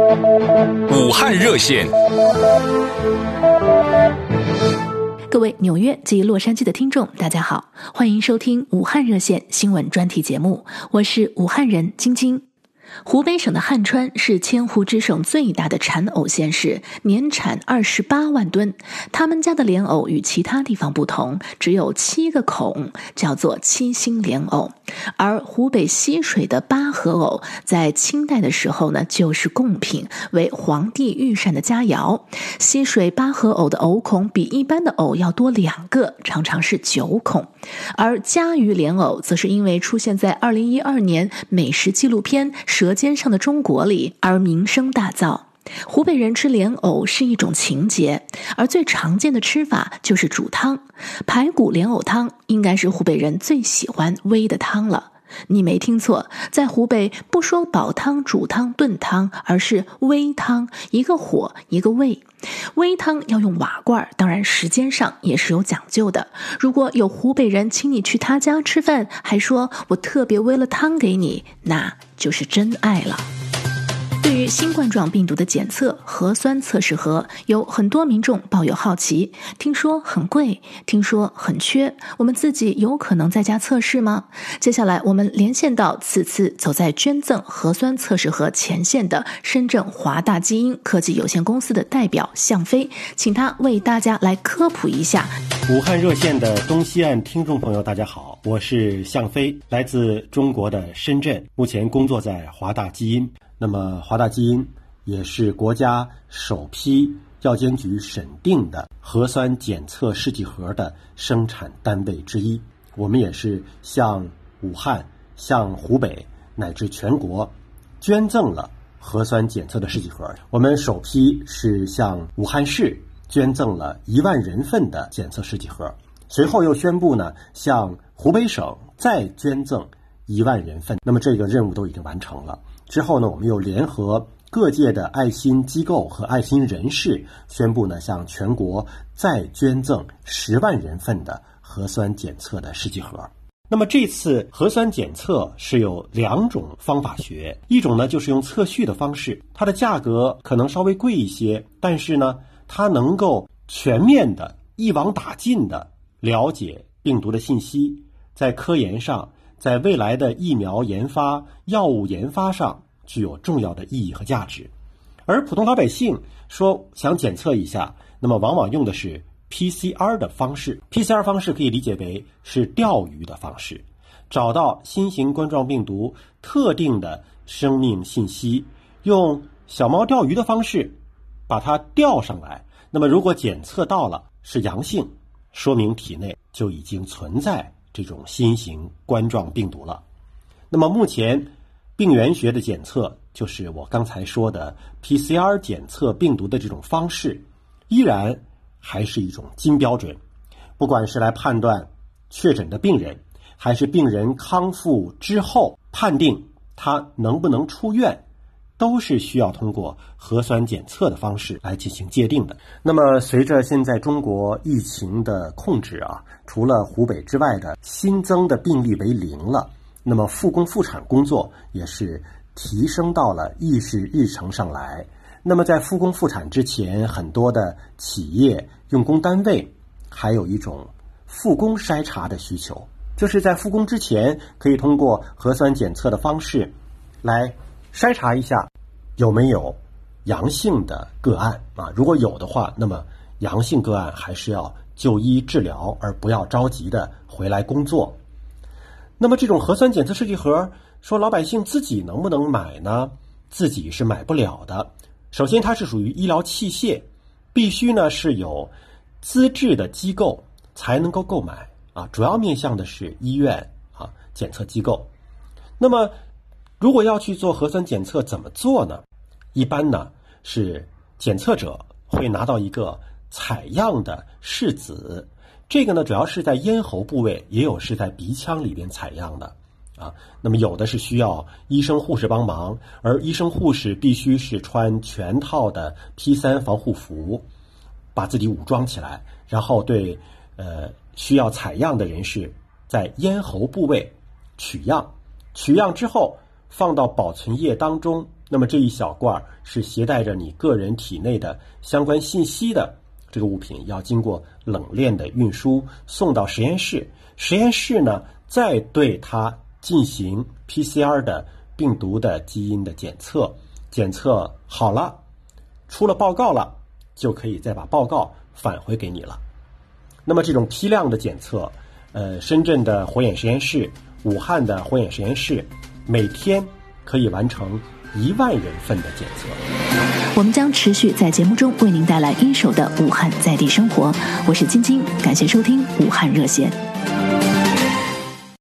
武汉热线，各位纽约及洛杉矶的听众，大家好，欢迎收听武汉热线新闻专题节目，我是武汉人晶晶。湖北省的汉川是千湖之省最大的产藕县市，年产二十八万吨。他们家的莲藕与其他地方不同，只有七个孔，叫做七星莲藕。而湖北溪水的八合藕，在清代的时候呢，就是贡品，为皇帝御膳的佳肴。溪水八合藕的藕孔比一般的藕要多两个，常常是九孔。而嘉鱼莲藕，则是因为出现在二零一二年美食纪录片。舌尖上的中国里而名声大噪。湖北人吃莲藕是一种情节，而最常见的吃法就是煮汤。排骨莲藕汤应该是湖北人最喜欢煨的汤了。你没听错，在湖北不说煲汤、煮汤、炖汤，而是煨汤，一个火一个煨。煨汤要用瓦罐，当然时间上也是有讲究的。如果有湖北人请你去他家吃饭，还说我特别煨了汤给你，那就是真爱了。新冠状病毒的检测核酸测试盒，有很多民众抱有好奇。听说很贵，听说很缺，我们自己有可能在家测试吗？接下来我们连线到此次走在捐赠核酸测试盒前线的深圳华大基因科技有限公司的代表向飞，请他为大家来科普一下。武汉热线的东西岸听众朋友，大家好，我是向飞，来自中国的深圳，目前工作在华大基因。那么，华大基因也是国家首批药监局审定的核酸检测试剂盒的生产单位之一。我们也是向武汉、向湖北乃至全国捐赠了核酸检测的试剂盒。我们首批是向武汉市捐赠了一万人份的检测试剂盒，随后又宣布呢，向湖北省再捐赠一万人份。那么，这个任务都已经完成了。之后呢，我们又联合各界的爱心机构和爱心人士，宣布呢向全国再捐赠十万人份的核酸检测的试剂盒。那么这次核酸检测是有两种方法学，一种呢就是用测序的方式，它的价格可能稍微贵一些，但是呢它能够全面的一网打尽的了解病毒的信息，在科研上。在未来的疫苗研发、药物研发上具有重要的意义和价值，而普通老百姓说想检测一下，那么往往用的是 PCR 的方式。PCR 方式可以理解为是钓鱼的方式，找到新型冠状病毒特定的生命信息，用小猫钓鱼的方式把它钓上来。那么如果检测到了是阳性，说明体内就已经存在。这种新型冠状病毒了。那么目前，病原学的检测就是我刚才说的 PCR 检测病毒的这种方式，依然还是一种金标准。不管是来判断确诊的病人，还是病人康复之后判定他能不能出院。都是需要通过核酸检测的方式来进行界定的。那么，随着现在中国疫情的控制啊，除了湖北之外的新增的病例为零了，那么复工复产工作也是提升到了议事日程上来。那么，在复工复产之前，很多的企业用工单位还有一种复工筛查的需求，就是在复工之前可以通过核酸检测的方式来。筛查一下有没有阳性的个案啊？如果有的话，那么阳性个案还是要就医治疗，而不要着急的回来工作。那么这种核酸检测试剂盒，说老百姓自己能不能买呢？自己是买不了的。首先，它是属于医疗器械，必须呢是有资质的机构才能够购买啊。主要面向的是医院啊检测机构。那么。如果要去做核酸检测，怎么做呢？一般呢是检测者会拿到一个采样的试纸，这个呢主要是在咽喉部位，也有是在鼻腔里边采样的啊。那么有的是需要医生护士帮忙，而医生护士必须是穿全套的 P 三防护服，把自己武装起来，然后对呃需要采样的人士在咽喉部位取样，取样之后。放到保存液当中那么这一小罐儿是携带着你个人体内的相关信息的这个物品，要经过冷链的运输，送到实验室。实验室呢，再对它进行 PCR 的病毒的基因的检测，检测好了，出了报告了，就可以再把报告返回给你了。那么这种批量的检测，呃，深圳的火眼实验室、武汉的火眼实验室，每天可以完成。一万人份的检测，我们将持续在节目中为您带来一手的武汉在地生活。我是晶晶，感谢收听武汉热线。